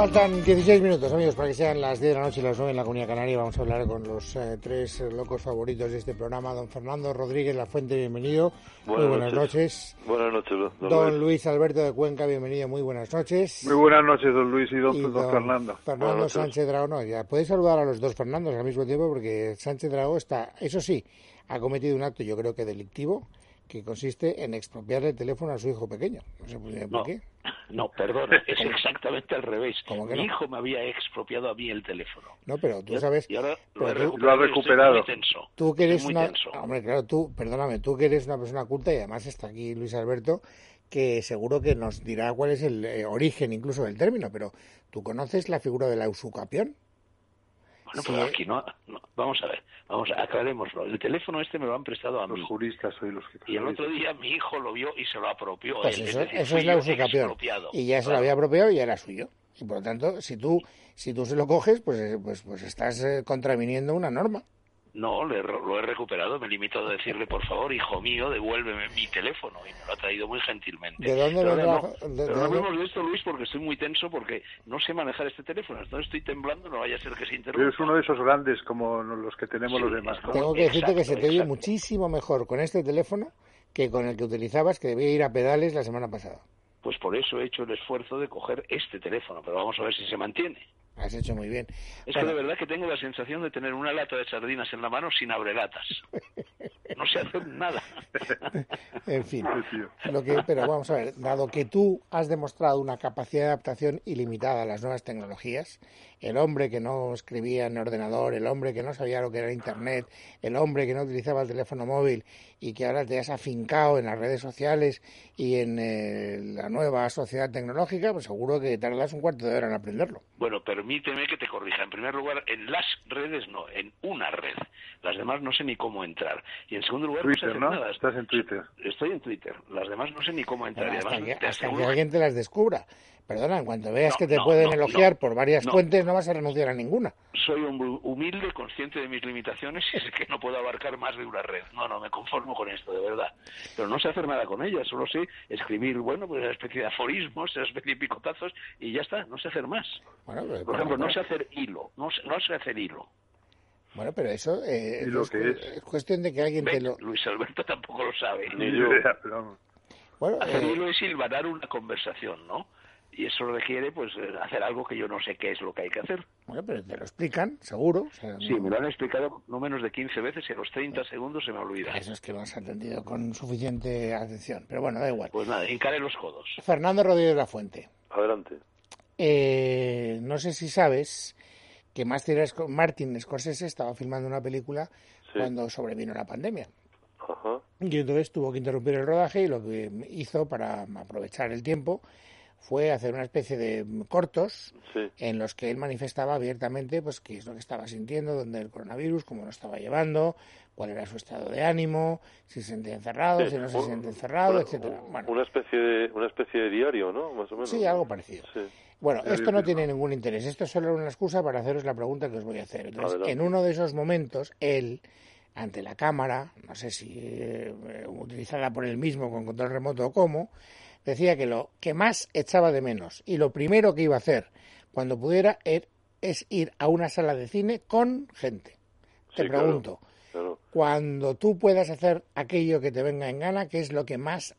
Faltan 16 minutos, amigos, para que sean las 10 de la noche y las 9 en la Comunidad Canaria. Vamos a hablar con los eh, tres locos favoritos de este programa. Don Fernando Rodríguez La Fuente, bienvenido. Buenas muy buenas noches. noches. Buenas noches, don, Don Luis Alberto de Cuenca, bienvenido, muy buenas noches. Muy buenas noches, don Luis y don, Y don don Fernando. Fernando. Sánchez Dragó, no, ya podéis saludar a los dos Fernandos al mismo tiempo porque Sánchez Dragó está, eso sí, ha cometido un acto yo creo que delictivo que consiste en expropiar el teléfono a su hijo pequeño. No sé por No, qué. no, perdona, es exactamente al revés. ¿Cómo que Mi no? hijo me había expropiado a mí el teléfono. No, pero tú sabes, Y ahora lo he tú- Lo recuperado. estoy recuperado. muy tenso. Tú que Estoy eres muy una... tenso. Hombre, claro, tú, perdóname, tú que eres una persona culta y además está aquí Luis Alberto, que seguro que nos dirá cuál es el eh, origen incluso del término, pero ¿tú conoces la figura de la usucapión? Bueno, Sí, eh. aquí no, no. Vamos a ver, vamos a aclarémoslo. El teléfono este me lo han prestado a mí. Los juristas soy los que Y el otro día mi hijo lo vio y se lo apropió. Pues él, eso, decir, eso es la expropiado. Y ya se lo había apropiado y ya era suyo. Y por lo tanto, si tú, si tú se lo coges, pues, eh, pues, pues estás eh, contraviniendo una norma. No, le- lo he recuperado. Me limito a decirle, por favor, hijo mío, devuélveme mi teléfono. Y me lo ha traído muy gentilmente. ¿De dónde Pero vendrá- no, de- pero de no dónde- hablemos de esto, Luis, porque estoy muy tenso, porque no sé manejar este teléfono. Entonces estoy temblando, no vaya a ser que se interrumpa. Pero es uno de esos grandes como los que tenemos Sí, los demás. Tengo que decirte que se te oye muchísimo mejor con este teléfono que con el que utilizabas, que debía ir a pedales la semana pasada. Pues por eso he hecho el esfuerzo de coger este teléfono, pero vamos a ver si se mantiene. Has hecho muy bien. Es Bueno, que de verdad que tengo la sensación de tener una lata de sardinas en la mano sin abrelatas. No sé hacer nada. En fin, lo que, pero vamos a ver, dado que tú has demostrado una capacidad de adaptación ilimitada a las nuevas tecnologías, el hombre que no escribía en ordenador, el hombre que no sabía lo que era Internet, el hombre que no utilizaba el teléfono móvil y que ahora te has afincado en las redes sociales y en eh, la nueva sociedad tecnológica, pues seguro que tardas un cuarto de hora en aprenderlo. Bueno, permíteme que te corrija. En primer lugar, en las redes no, en una red. Las demás no sé ni cómo entrar. Y en segundo lugar, no sé Twitter, hacer ¿no? nada. Estás en Twitter. Estoy en Twitter. Las demás no sé ni cómo entrar. Y hasta además, que, te hasta que alguien te las descubra. Perdona, en cuanto veas No, que te no, pueden no, elogiar no, por varias no. fuentes, no vas a renunciar a ninguna. soy un hu- humilde, consciente de mis limitaciones y sé que no puedo abarcar más de una red. No, no, me conformo con esto, de verdad. Pero no sé hacer nada con ella, solo sé escribir, bueno, pues una especie de aforismos, una especie de picotazos y ya está, no sé hacer más. Bueno, pero, Por ejemplo, no sé hacer hilo, no sé, no sé hacer hilo. bueno, pero eso eh, ¿Y lo es, que es? cuestión de que alguien te lo... Luis Alberto tampoco lo sabe. Ni yo. Bueno, Hacer eh, hilo es silbanar una conversación, ¿no? Y eso requiere, pues, eh, hacer algo que yo no sé qué es lo que hay que hacer. bueno, pero te lo explican, seguro. o sea, Sí, no- me lo han explicado no menos de 15 veces y a los 30 segundos se me olvida. Eso es que lo has atendido con suficiente atención. Pero bueno, da igual. Pues nada, hincaré los codos. Fernando Rodríguez La Fuente. Adelante. Eh, no sé si sabes que Martin Scorsese estaba filmando una película Sí. cuando sobrevino la pandemia. Ajá. Y entonces tuvo que interrumpir el rodaje y lo que hizo para aprovechar el tiempo fue hacer una especie de cortos Sí. en los que él manifestaba abiertamente pues qué es lo que estaba sintiendo, dónde el coronavirus, cómo lo estaba llevando, cuál era su estado de ánimo, si se sentía encerrado, Sí, si no se un- siente encerrado, una- etcétera. Bueno, Una especie de una especie de diario, ¿no? Más o menos. sí, algo parecido. Sí. Bueno, esto no tiene ningún interés. Esto es solo una excusa para haceros la pregunta que os voy a hacer. Entonces, Adelante. en uno de esos momentos, él, ante la cámara, no sé si eh, utilizada por él mismo con control remoto o cómo, decía que lo que más echaba de menos y lo primero que iba a hacer cuando pudiera er- es ir a una sala de cine con gente. Te Sí, claro. pregunto, Claro. cuando tú puedas hacer aquello que te venga en gana, ¿qué es lo que más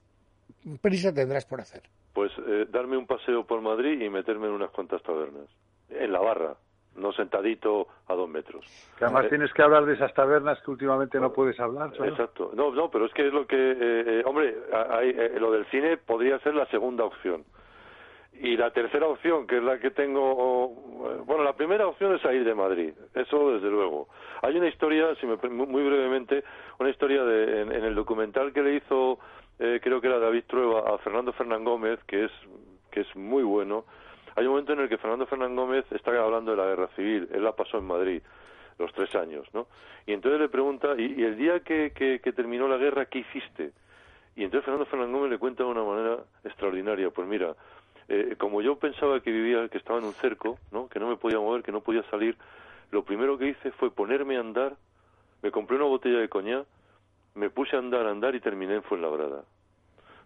prisa tendrás por hacer? Pues eh, darme un paseo por Madrid y meterme en unas cuantas tabernas. En la barra, no sentadito a dos metros. Que además Eh, tienes que hablar de esas tabernas que últimamente no puedes hablar. ¿sabes? Exacto. No, no, pero es que es lo que... eh, eh, hombre, hay- eh, lo del cine podría ser la segunda opción. Y la tercera opción, que es la que tengo... Bueno, la primera opción es salir de Madrid. Eso, desde luego. Hay una historia, si me, muy brevemente, una historia de, en, en el documental que le hizo, eh, creo que era David Trueba, a Fernando Fernán Gómez, que es, que es muy bueno. Hay un momento en el que Fernando Fernán Gómez está hablando de la guerra civil. Él la pasó en Madrid los tres años, ¿no? Y entonces le pregunta, ¿y, el día que, que, terminó la guerra, qué hiciste? Y entonces Fernando Fernán Gómez le cuenta de una manera extraordinaria. Pues mira, eh, como yo pensaba que vivía, que estaba en un cerco, ¿no? Que no me podía mover, que no podía salir, lo primero que hice fue ponerme a andar, me compré una botella de coñac, me puse a andar, a andar y terminé en Fuenlabrada.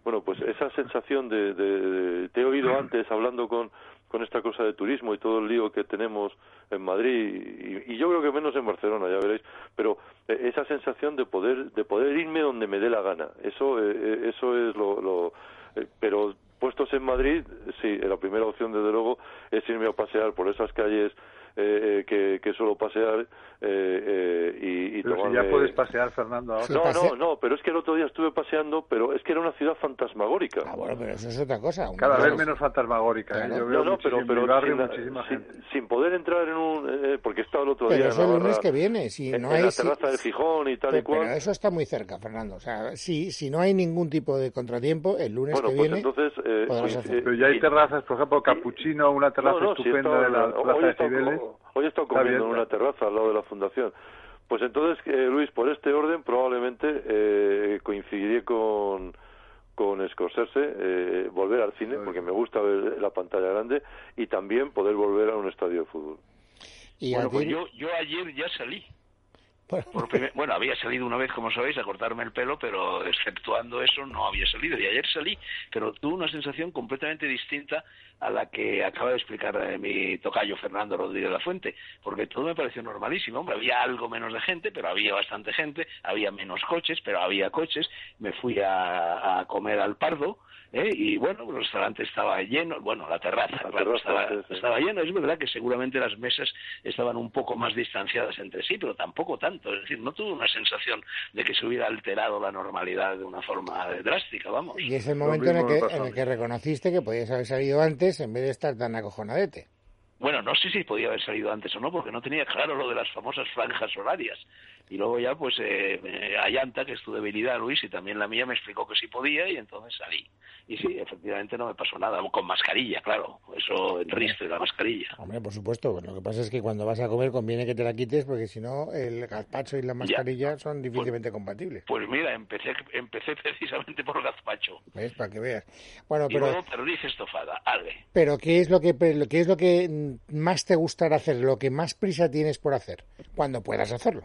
Bueno, pues esa sensación de, de- de- te he oído antes hablando con, con esta cosa de turismo y todo el lío que tenemos en Madrid y, yo creo que menos en Barcelona, ya veréis, pero eh, esa sensación de poder de poder irme donde me dé la gana, eso eh, eh, eso es lo, lo pero puestos en Madrid, sí, la primera opción desde luego es irme a pasear por esas calles eh, que, que suelo pasear eh, y, y pero si ya puedes pasear, Fernando. Ahora. No, no, no, pero es que el otro día estuve paseando, pero es que era una ciudad fantasmagórica. Ah, bueno, pero eso es otra cosa. Cada vez menos fantasmagórica. ¿eh? Yo veo no, no, pero, pero barrio, sin, muchísima sin, gente. sin, poder entrar en un... Eh, porque he estado el otro pero día eso en el lunes que viene. Si en, no en hay, la si- terraza del Gijón y tal pero, y cual. pero eso está muy cerca, Fernando. O sea, si, si no hay ningún tipo de contratiempo, el lunes Bueno, que pues viene... entonces... Eh, eh, Pero ya hay y- terrazas, por ejemplo, Capuchino, una terraza No, no, estupenda estado de la la- Plaza de Cibeles. Hoy he estado comiendo en una terraza al lado de la fundación. Pues entonces, eh, Luis, por este orden probablemente eh, coincidiré con con Scorsese, eh, volver al cine, porque me gusta ver la pantalla grande, y también poder volver a un estadio de fútbol. Y Bueno, pues yo, yo ayer ya salí. Por primer- bueno, había salido una vez, como sabéis, a cortarme el pelo, pero exceptuando eso no había salido. Y ayer salí, pero tuve una sensación completamente distinta a la que acaba de explicar eh, mi tocayo Fernando Rodríguez de la Fuente, porque todo me pareció normalísimo. Hombre, había algo menos de gente, pero había bastante gente, había menos coches, pero había coches. Me fui a, a comer al Pardo. ¿eh? Y bueno, el restaurante estaba lleno, bueno, la terraza, La terraza, estaba, sí, sí. estaba lleno. Es verdad que seguramente las mesas estaban un poco más distanciadas entre sí, pero tampoco tanto. Es decir, no tuve una sensación de que se hubiera alterado la normalidad de una forma drástica, vamos. y es el momento en el, que, en el que reconociste que podías haber salido antes en vez de estar tan acojonadete. Bueno, no sé si podía haber salido antes o no, porque no tenía claro lo de las famosas franjas horarias. Y luego ya, pues, eh, Ayanta, que es tu debilidad, Luis, y también la mía, me explicó que sí podía, y entonces salí. Y sí, efectivamente no me pasó nada, con mascarilla, claro. Eso, el ristre, la mascarilla. Hombre, por supuesto. Lo que pasa es que cuando vas a comer conviene que te la quites porque si no el gazpacho y la mascarilla son difícilmente compatibles. Pues mira, empecé, empecé precisamente por gazpacho. ¿Ves? Para que veas. Bueno, Y pero, luego perdiz estofada, pero ¿qué es lo que qué es lo que más te gustará hacer? Lo que más prisa tienes por hacer cuando puedas hacerlo.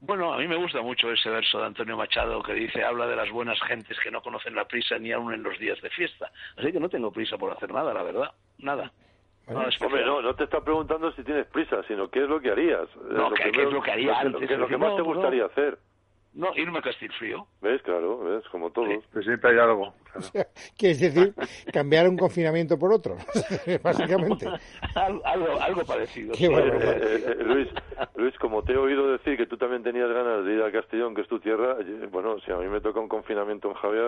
Bueno, a mí me gusta mucho ese verso de Antonio Machado que dice, habla de las buenas gentes que no conocen la prisa ni aun en los días de fiesta. Así que no tengo prisa por hacer nada, la verdad. Nada. Bueno, Nada especial. Hombre, no, no te está preguntando si tienes prisa, sino qué es lo que harías. No, ¿qué- qué es lo que haría lo antes? que- lo que más no, te no. gustaría hacer. No, irme a Castilfrío. ¿Ves? Claro, ¿ves? Como todos. Pues siempre hay algo. claro. Quieres decir cambiar un confinamiento por otro, básicamente. Al- algo, algo parecido. Qué sí. bueno. Eh, eh, eh, Luis, Luis, como te he oído decir que tú también tenías ganas de ir a Castellón, que es tu tierra, bueno, si a mí me toca un confinamiento en Javia,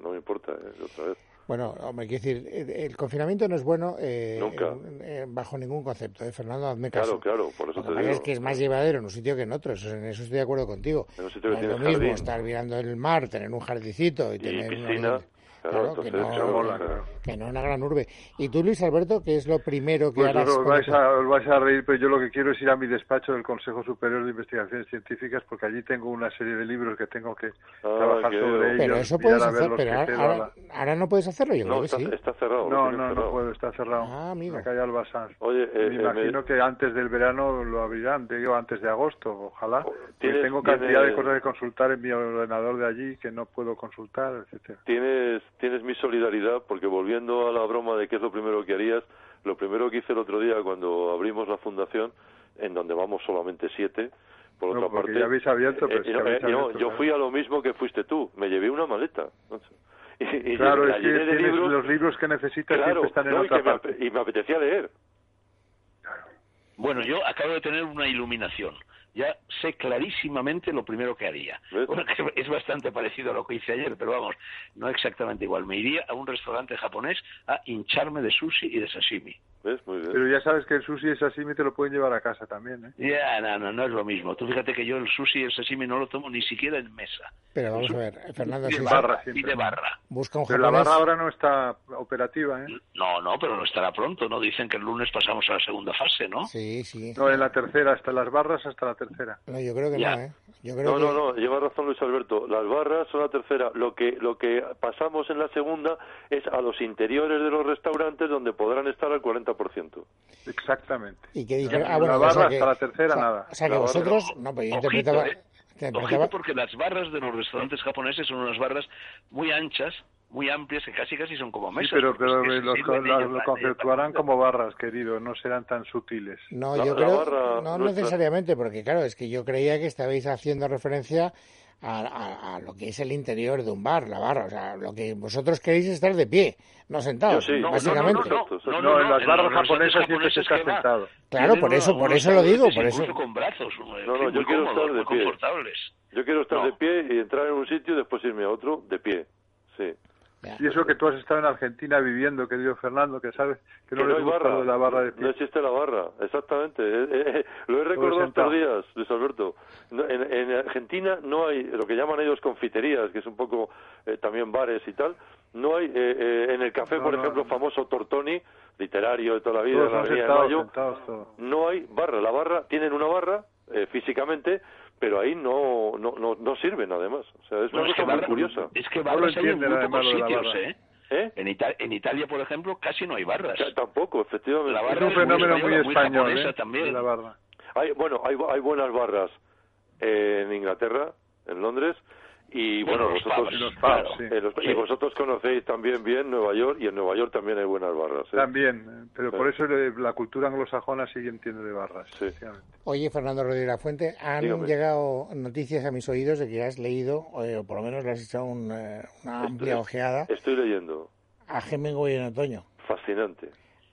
no me importa, eh, otra vez. Bueno, hombre, quiero decir, el, el confinamiento no es bueno eh, Nunca. en- en- bajo ningún concepto. ¿eh? Fernando, hazme caso. Claro, claro, por eso Lo que te pasa digo. es que es más llevadero en un sitio que en otro, eso, en eso estoy de acuerdo contigo. En un sitio No que es lo mismo jardín. estar mirando el mar, tener un jardincito y, Y tener piscina, claro, que entonces, no, claro, mola, claro. claro. que no una gran urbe. ¿Y tú, Luis Alberto, qué es lo primero que Pues harás? os vais, a, os vais a reír, pero yo lo que quiero es ir a mi despacho del Consejo Superior de Investigaciones Científicas porque allí tengo una serie de libros que tengo que trabajar qué sobre bien. ellos. Pero eso puedes hacer, pero que ahora, ahora- la- ahora no puedes hacerlo, yo creo No, que está, sí. está cerrado. No, no, no cerrado. puedo, está cerrado. Ah, amigo. La calle Albazán. Oye, eh, me eh, imagino me- que antes del verano lo abrirán, digo, antes de agosto, ojalá. ¿Tienes- tengo cantidad de cosas que consultar en mi ordenador de allí que no puedo consultar, etcétera. tienes, tienes mi solidaridad porque volviendo a la broma de qué es lo primero que harías, lo primero que hice el otro día cuando abrimos la fundación, en donde vamos solamente siete, por No, otra parte... ya habéis abierto, pero eh, es que no, habéis eh, no, abierto, yo fui a lo mismo que fuiste tú, me llevé una maleta. Y, y Claro, la es que llené de tienes libros, los libros que necesitas claro, siempre están en otra me parte. y me apetecía leer. Bueno, yo acabo de tener una iluminación. Ya sé clarísimamente lo primero que haría. Bueno, que es bastante parecido a lo que hice ayer, pero vamos, no exactamente igual. Me iría a un restaurante japonés a hincharme de sushi y de sashimi. ¿Ves? Muy bien. Pero ya sabes que el sushi y el sashimi te lo pueden llevar a casa también, ¿eh? Ya, no, no, no es lo mismo. Tú fíjate que yo el sushi y el sashimi no lo tomo ni siquiera en mesa. Pero vamos a ver, Fernando, Y de barra y de barra. busca un Pero la japonés. barra ahora no está operativa, ¿eh? No, no, pero no estará pronto, ¿no? Dicen que el lunes pasamos a la segunda fase, ¿no? Sí, sí. No, en la tercera, hasta las barras hasta la tercera. No, yo creo que Ya. no, ¿eh? Yo creo No, que... no, no, lleva razón Luis Alberto. Las barras son la tercera. Lo que, lo que pasamos en la segunda es a los interiores de los restaurantes donde podrán estar al 40%. Exactamente. ¿Y qué dice? Ya, Ah, bueno, la o sea barra que- hasta la tercera, o sea, nada. O sea que La barra, vosotros... No, pero yo Ojito, interpretaba... ¿eh? interpretaba- Ojito porque las barras de los restaurantes japoneses son unas barras muy anchas, muy amplias que casi casi son como Sí, mesas. pero, porque pero es que los, se sirven lo- ellos lo la- conceptuarán como barras, querido, no serán tan sutiles. No, La- yo la creo, barra no nuestra- necesariamente, porque claro, es que yo creía que estabais haciendo referencia a, a- a lo que es el interior de un bar, la barra, o sea, lo que vosotros queréis es estar de pie, no sentados, Yo sí. No, no, no, básicamente. No, no, Exacto, no, No, no, en las barras los japonesas siempre se está sentado. Claro, por eso- por eso lo digo, por eso. Con brazos, no, yo muy quiero estar de pie. confortables. Yo quiero estar No. de pie y entrar en un sitio y después irme a otro de pie. Sí. Y eso que tú has estado en Argentina viviendo, querido Fernando, que sabes que no Que les hay gusta barra. lo de la barra de pie. No existe la barra, exactamente. Eh, eh, eh, lo he recordado estos días, Luis Alberto. No, en, en Argentina no hay lo que llaman ellos confiterías, que es un poco eh, también bares y tal. No hay, eh, eh, en el café, No, por no, ejemplo, no. famoso Tortoni, literario de toda la vida, Todos en la de Mayo, no hay barra. La barra, tienen una barra eh, físicamente, pero ahí no, no, no, no sirven además. O sea, es Bueno, una es que cosa muy barra- curiosa. Es que No lo barras hay en entienden, muy pocos sitios. ¿eh? ¿Eh? En, Ita- en Italia, por ejemplo, casi no hay barras. Ya, Tampoco, efectivamente. La Es barra un es muy fenómeno muy español, japonesa ¿eh? también. La barra. Hay, bueno, hay, hay buenas barras en Inglaterra, en Londres, y Bueno, vosotros, pubs, los pubs, claro. sí. los- y Sí. vosotros conocéis también bien Nueva York, y en Nueva York también hay buenas barras. ¿eh? También, eh, pero Sí. por eso la cultura anglosajona sí entiende de barras. Sí. Oye, Fernando Rodríguez La Fuente, han Dígame. llegado noticias a mis oídos de que has leído, eh, o por lo menos le has echado un, eh, una amplia ojeada Estoy leyendo. a Hemingway en otoño. Fascinante.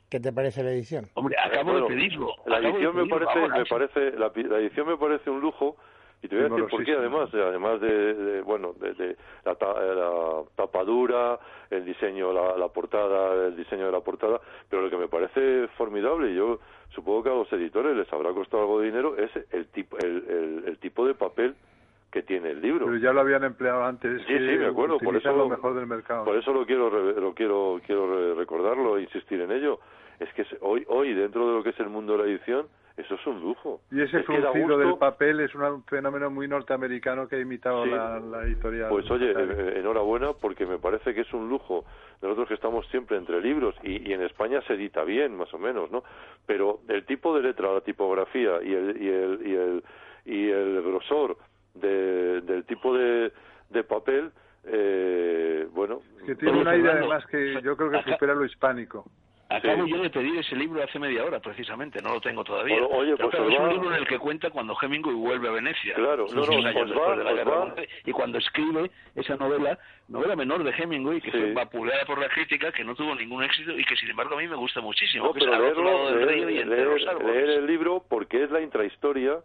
¿Qué te parece la edición? Hombre, acabo Bueno, de pedirlo. La edición me parece, me parece, la, la edición me parece un lujo. Y te voy a decir por qué, además, además de, de, bueno, de, de la, ta- eh, la tapadura, el diseño, la, la portada, el diseño de la portada, pero lo que me parece formidable, y yo supongo que a los editores les habrá costado algo de dinero, es el tipo, el, el, el tipo de papel que tiene el libro. Pero ya lo habían empleado antes. Sí, sí, me acuerdo, por eso lo mejor del mercado. Por eso lo quiero lo quiero quiero re- recordarlo insistir en ello. Es que hoy hoy dentro de lo que es el mundo de la edición, eso es un lujo. Y ese fruncido del papel es un fenómeno muy norteamericano que ha imitado Sí. la, la editorial. Pues oye, eh, enhorabuena porque me parece que es un lujo. Nosotros que estamos siempre entre libros y, y en España se edita bien, más o menos, ¿no? Pero el tipo de letra, la tipografía y el y el y el, y el grosor de- del tipo de, de papel, eh, bueno, que tiene un aire además que yo creo que supera lo hispánico. Acabo Sí. yo de pedir ese libro hace media hora, precisamente, no lo tengo todavía. O- oye, Pero pues claro, os es un libro en el que cuenta cuando Hemingway vuelve a Venecia. Claro, no, no, años os después va- de la os guerra Y cuando escribe esa novela, novela menor de Hemingway, que Sí. fue vapuleada por la crítica, que no tuvo ningún éxito y que sin embargo a mí me gusta muchísimo, No, que pero leerlo, leer el libro porque es la intrahistoria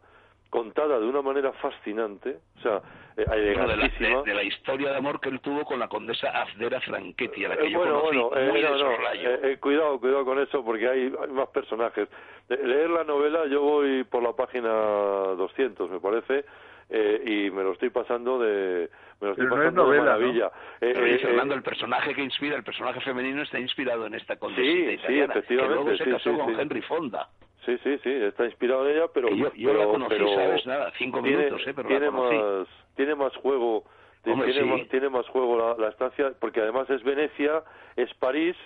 contada de una manera fascinante, o sea, eh, de, la, elegantísima. de- de la historia de amor que él tuvo con la condesa Afdera Franchetti, a la que Eh, yo bueno, conocí bueno, eh, muy no, de no, soslayo. eh, eh, cuidado, cuidado con eso porque hay, hay más personajes. De- leer la novela, yo voy por la página 200, me parece, eh, y me lo estoy pasando de, me lo estoy Pero no es pasando de novela, maravilla. Eh, Pero, eh, Fernando, eh, el personaje que inspira, el personaje femenino está inspirado en esta condesita Sí, sí, italiana, que efectivamente, luego se sí, casó sí, con sí. Henry Fonda. Sí, sí, sí, está inspirado en ella, pero... Yo- yo pero, la conocí, pero ¿sabes? Nada, cinco tiene, minutos, ¿eh? Pero la tiene conocí. más, tiene más juego, Hombre, tiene, sí. más, tiene más juego la, la estancia, porque además es Venecia, es París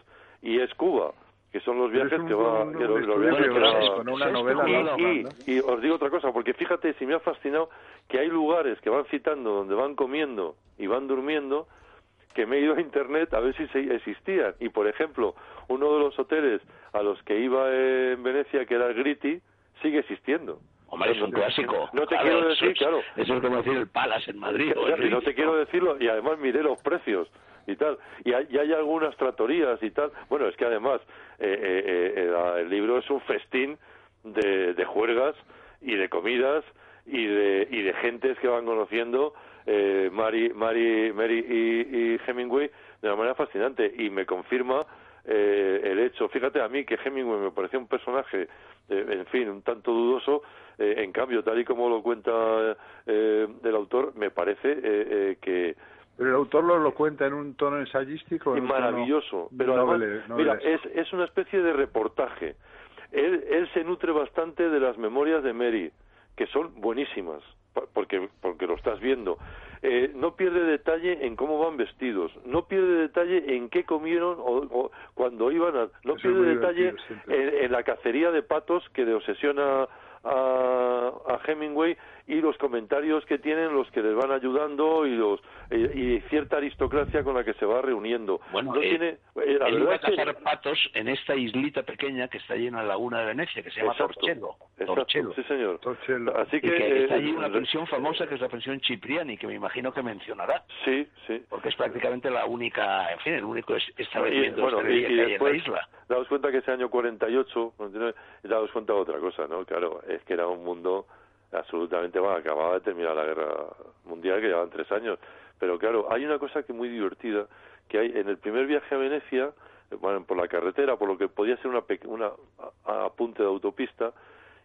y es Cuba, que son los viajes que va... y os digo otra cosa, porque fíjate, si me ha fascinado que hay lugares que van citando donde van comiendo y van durmiendo, que me he ido a internet a ver si se- existían. Y por ejemplo, uno de los hoteles a los que iba en Venecia, que era el Gritti, sigue existiendo. Hombre, es un clásico. No te Claro, quiero eso decir, es- claro. Eso es como decir el Palace en Madrid. o el Y no te quiero decirlo, y además miré los precios y tal. Y hay, y hay algunas tratorías y tal. Bueno, es que además eh, eh, eh, el libro es un festín de, de juergas y de comidas y de, y de gentes que van conociendo eh, Mary, Mary, Mary y, y Hemingway de una manera fascinante. Y me confirma eh, el hecho, fíjate a mí que Hemingway me parecía un personaje, eh, en fin, un tanto dudoso, eh, en cambio, tal y como lo cuenta eh, el autor, me parece eh, eh, que Pero el autor lo, lo cuenta en un tono ensayístico. tono maravilloso. Pero además, mira, es, es una especie de reportaje. Él, él se nutre bastante de las memorias de Mary, que son buenísimas, porque, porque lo estás viendo. Eh, no pierde detalle en cómo van vestidos, no pierde detalle en qué comieron o, o cuando iban a... No Eso pierde detalle en, en la cacería de patos que le obsesiona a, a Hemingway y los comentarios que tienen los que les van ayudando y los y, cierta aristocracia con la que se va reuniendo. Bueno, no tiene, la verdad a cazar patos en esta islita pequeña que está llena de la laguna de Venecia, que se llama Torcello. Torcello. Sí, señor. Así que, está allí una pensión famosa que es la pensión Cipriani, que me imagino que mencionará. Sí, sí. Porque es prácticamente la única, en fin, el único establecimiento bueno, y, que hay en la isla. Daos cuenta que ese año 48, daos cuenta de otra cosa, ¿no? Claro, es que era un mundo absolutamente bueno, acababa de terminar la guerra mundial que llevaban tres años. Pero claro hay una cosa que muy divertida que hay en el primer viaje a Venecia bueno, por la carretera por lo que podía ser una una apunte de autopista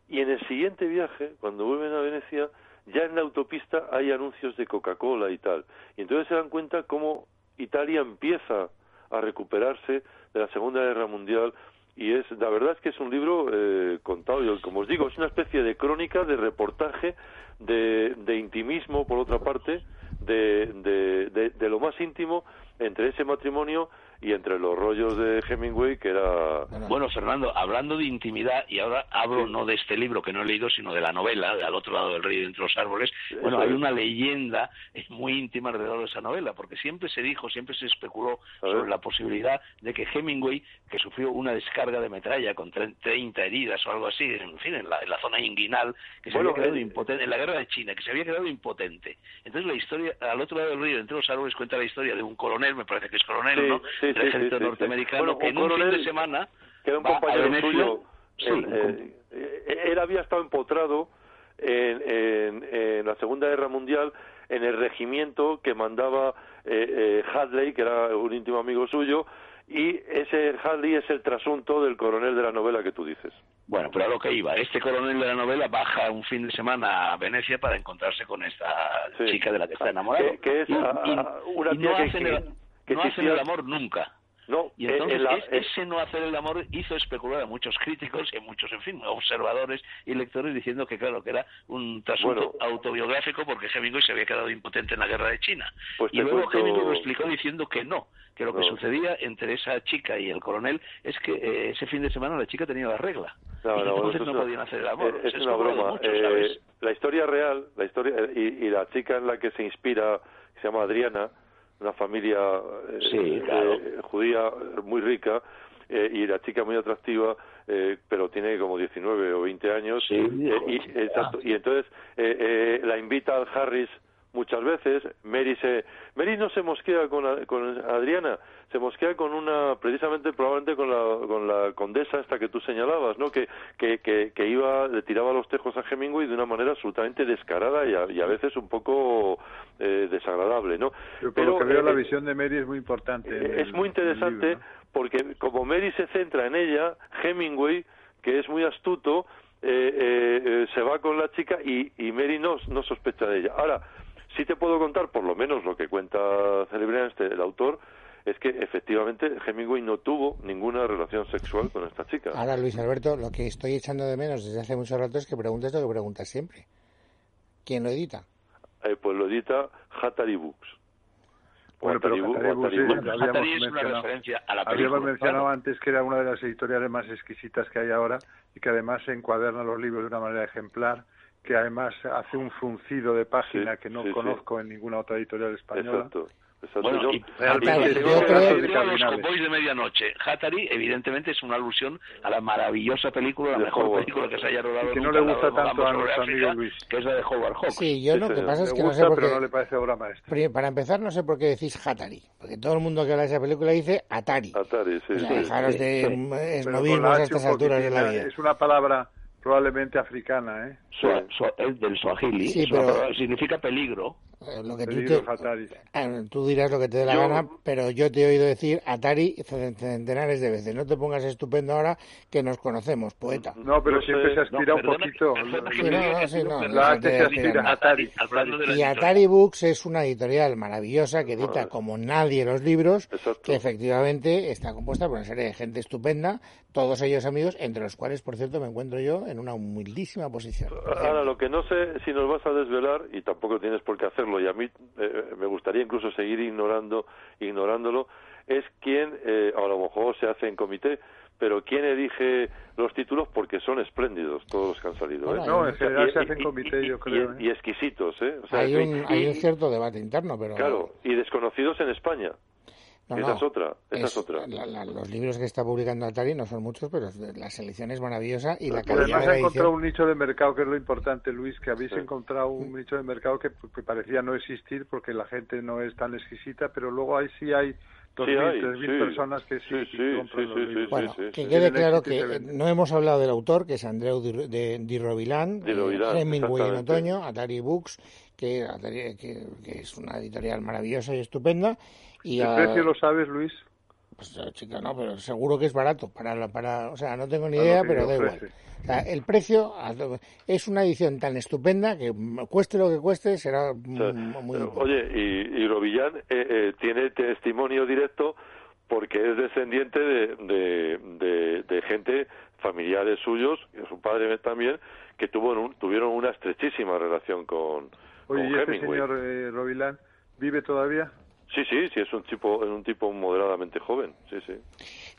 y en el siguiente viaje cuando vuelven a Venecia ya en la autopista hay anuncios de Coca-Cola y tal. Y entonces se dan cuenta cómo Italia empieza a recuperarse de la Segunda Guerra Mundial y es la verdad es que es un libro eh, contado yo como os digo es una especie de crónica de reportaje de, de intimismo por otra parte de, de, de, lo más íntimo entre ese matrimonio y entre los rollos de Hemingway, que era... Bueno, Fernando, hablando de intimidad, y ahora hablo no de este libro que no he leído, sino de la novela, de Al otro lado del río, entre los árboles, bueno, hay una leyenda muy íntima alrededor de esa novela, porque siempre se dijo, siempre se especuló sobre la posibilidad de que Hemingway, que sufrió una descarga de metralla con 30 heridas o algo así, en fin, en la, zona inguinal, que se había quedado eh, impotente, en la guerra de China, que se había quedado impotente. Entonces la historia, al otro lado del río, entre los árboles, cuenta la historia de un coronel, me parece que es coronel, ¿no? del ejército norteamericano, que en un fin de semana que era un compañero suyo, eh, eh, él había estado empotrado en, en, la Segunda Guerra Mundial en el regimiento que mandaba eh, Hadley, que era un íntimo amigo suyo, y ese Hadley es el trasunto del coronel de la novela que tú dices. Bueno, pero a lo que iba, este coronel de la novela baja un fin de semana a Venecia para encontrarse con esta chica de la que está enamorado. Que, es una tía no que, hacen el, no hacen el amor nunca. No, y eh, entonces ese no hacer el amor hizo especular a muchos críticos y a muchos, en fin, observadores y lectores diciendo que claro, que era un trasunto autobiográfico porque Hemingway se había quedado impotente en la guerra de China. Pues y luego Hemingway lo explicó diciendo que no, que lo que sucedía entre esa chica y el coronel es que eh, ese fin de semana la chica tenía la regla. y entonces no, podían hacer el amor. Es, una broma. Eh, la historia real, la historia y, y la chica en la que se inspira, se llama Adriana, una familia eh, eh, judía muy rica eh, y la chica muy atractiva, pero tiene como 19 o 20 años. y, exacto, y entonces la invita al Harris muchas veces. Mary se Mary no se mosquea con, con Adriana, se mosquea con una precisamente probablemente con la con la condesa esta que tú señalabas, ¿no? Que que, que, iba le tiraba los tejos a Hemingway de una manera absolutamente descarada y a, y a veces un poco eh, desagradable, ¿no? Pero, que veo la eh, visión de Mary es muy importante. es muy interesante porque como Mary se centra en ella, Hemingway que es muy astuto, eh, se va con la chica y, y Mary no, no sospecha de ella. Ahora, Sí te puedo contar, por lo menos lo que cuenta Celebrian, este, el autor, es que efectivamente Hemingway no tuvo ninguna relación sexual con esta chica. Ahora, Luis Alberto, lo que estoy echando de menos desde hace mucho rato es que preguntes lo que preguntas siempre. ¿Quién lo edita? Eh, pues lo edita Hatari Books. Bueno, pero Hatari, es una referencia a la película. Habíamos mencionado antes que era una de las editoriales más exquisitas que hay ahora y que además encuaderna los libros de una manera ejemplar que además hace un fruncido de página que no conozco en ninguna otra editorial española. Exacto. Bueno, y, realmente yo creo los cowboys de medianoche. Hatari, evidentemente, es una alusión a la maravillosa película, la mejor película que se haya rodado y que no le gusta tanto a nuestro amigo Luis. Que es la de Howard Hawks. Sí, yo lo que pasa es que no sé por qué... no le parece obra maestra. Para empezar, no sé por qué decís Hatari. Porque todo el mundo que habla de esa película dice Atari. Atari, sí. O sea, dejaros de esnovismos a estas alturas de la vida. Es una palabra probablemente africana, ¿eh? es del Swahili, significa peligro. Eh, lo que tú, tú, dirás lo que te dé la gana, pero yo te he oído decir Atari centenares de veces. No te pongas estupendo ahora que nos conocemos, poeta. No, pero siempre se aspira un poquito. Y Atari Books es una editorial maravillosa que edita como nadie los libros, que efectivamente está compuesta por una serie de gente estupenda, todos ellos amigos, entre los cuales, por cierto, me encuentro yo en una humildísima posición. Ahora, lo que no sé si nos vas a desvelar, y tampoco tienes por qué hacerlo, y a mí eh, me gustaría incluso seguir ignorando ignorándolo es quien eh, a lo mejor se hace en comité pero ¿quién elige los títulos? Porque son espléndidos todos los que han salido. ¿eh? No, en general se hacen comité, yo creo. Y, ¿eh? exquisitos, ¿eh? hay, un, hay un cierto debate interno, pero... Claro, y desconocidos en España esa es otra, esa es, otra. los libros que está publicando Atari no son muchos, pero la selección es maravillosa y la calidad Además ha encontrado un nicho de mercado, que es lo importante, Luis, que habéis encontrado un nicho de mercado que, parecía no existir porque la gente no es tan exquisita, pero luego ahí sí hay 2.000, 3.000 personas que sí, compran los libros. Bueno, que quede claro que no hemos hablado del autor, que es Andreu Di, Rovilán, Hemingway en otoño, Atari Books, que, que, que es una editorial maravillosa y estupenda, ¿El precio lo sabes, Luis? Pues chica, no, pero seguro que es barato. Para, para, o sea, no tengo ni idea, pero da igual. O sea, el precio es una edición tan estupenda que cueste lo que cueste será muy. Oye, y, y Rovillán eh, eh, tiene testimonio directo porque es descendiente de, de, de, gente familiares suyos y su padre también que tuvo tuvieron una estrechísima relación con. Oye, ¿y este señor Rovilán vive todavía? Sí, sí, sí, es un tipo, un tipo moderadamente joven, sí, sí.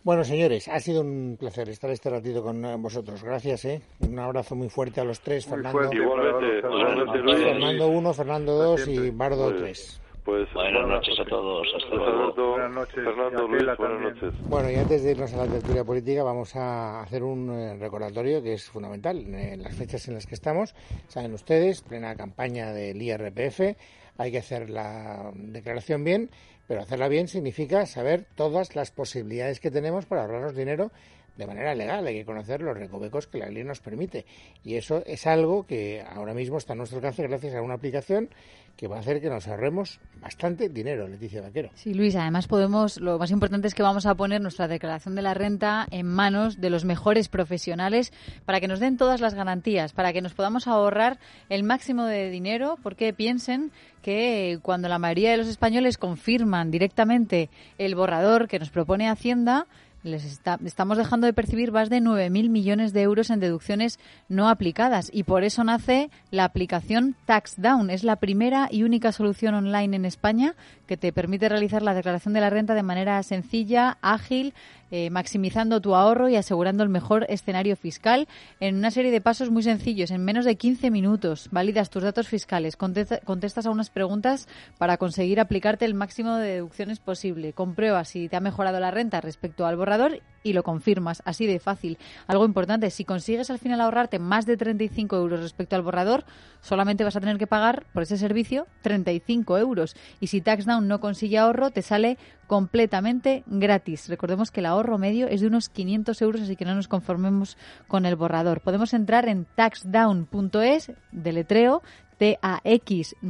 Bueno, señores, ha sido un placer estar este ratito con vosotros. Gracias, ¿eh? Un abrazo muy fuerte a los tres, Fernando. igualmente, Fernando 1, Fernando 2 y Bardo 3. Pues, buenas noches a todos. Hasta luego. Buenas noches. Fernando, Luis, buenas noches. Bueno, y antes de irnos a la tertulia política, vamos a hacer un eh, recordatorio que es fundamental. En las fechas en las que estamos, saben ustedes, plena campaña del IRPF hay que hacer la declaración bien, pero hacerla bien significa saber todas las posibilidades que tenemos para ahorrarnos dinero de manera legal. Hay que conocer los recovecos que la ley nos permite. Y eso es algo que ahora mismo está a nuestro alcance gracias a una aplicación que va a hacer que nos ahorremos bastante dinero, Leticia Vaquero. Sí, Luis, además podemos, lo más importante es que vamos a poner nuestra declaración de la renta en manos de los mejores profesionales para que nos den todas las garantías, para que nos podamos ahorrar el máximo de dinero, porque piensen que cuando la mayoría de los españoles confirman directamente el borrador que nos propone Hacienda, les estamos dejando de percibir más de 9.000 millones de euros en deducciones no aplicadas y por eso nace la aplicación TaxDown. Es la primera y única solución online en España que te permite realizar la declaración de la renta de manera sencilla, ágil, eh, maximizando tu ahorro y asegurando el mejor escenario fiscal en una serie de pasos muy sencillos. En menos de 15 minutos validas tus datos fiscales, contestas a unas preguntas para conseguir aplicarte el máximo de deducciones posible. Compruebas si te ha mejorado la renta respecto al borrador y lo confirmas, así de fácil. Algo importante, si consigues al final ahorrarte más de 35 euros respecto al borrador, solamente vas a tener que pagar por ese servicio 35 euros. Y si TaxDown no consigue ahorro, te sale completamente gratis. Recordemos que el ahorro medio es de unos 500 euros, así que no nos conformemos con el borrador. Podemos entrar en taxdown.es, deletreo, T-A-X-D-O-W-N,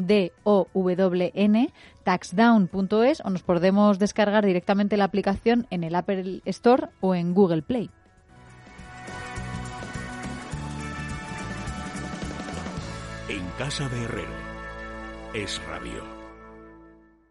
taxdown.es o nos podemos descargar directamente la aplicación en el Apple Store o en Google Play. En casa de Herrero es radio.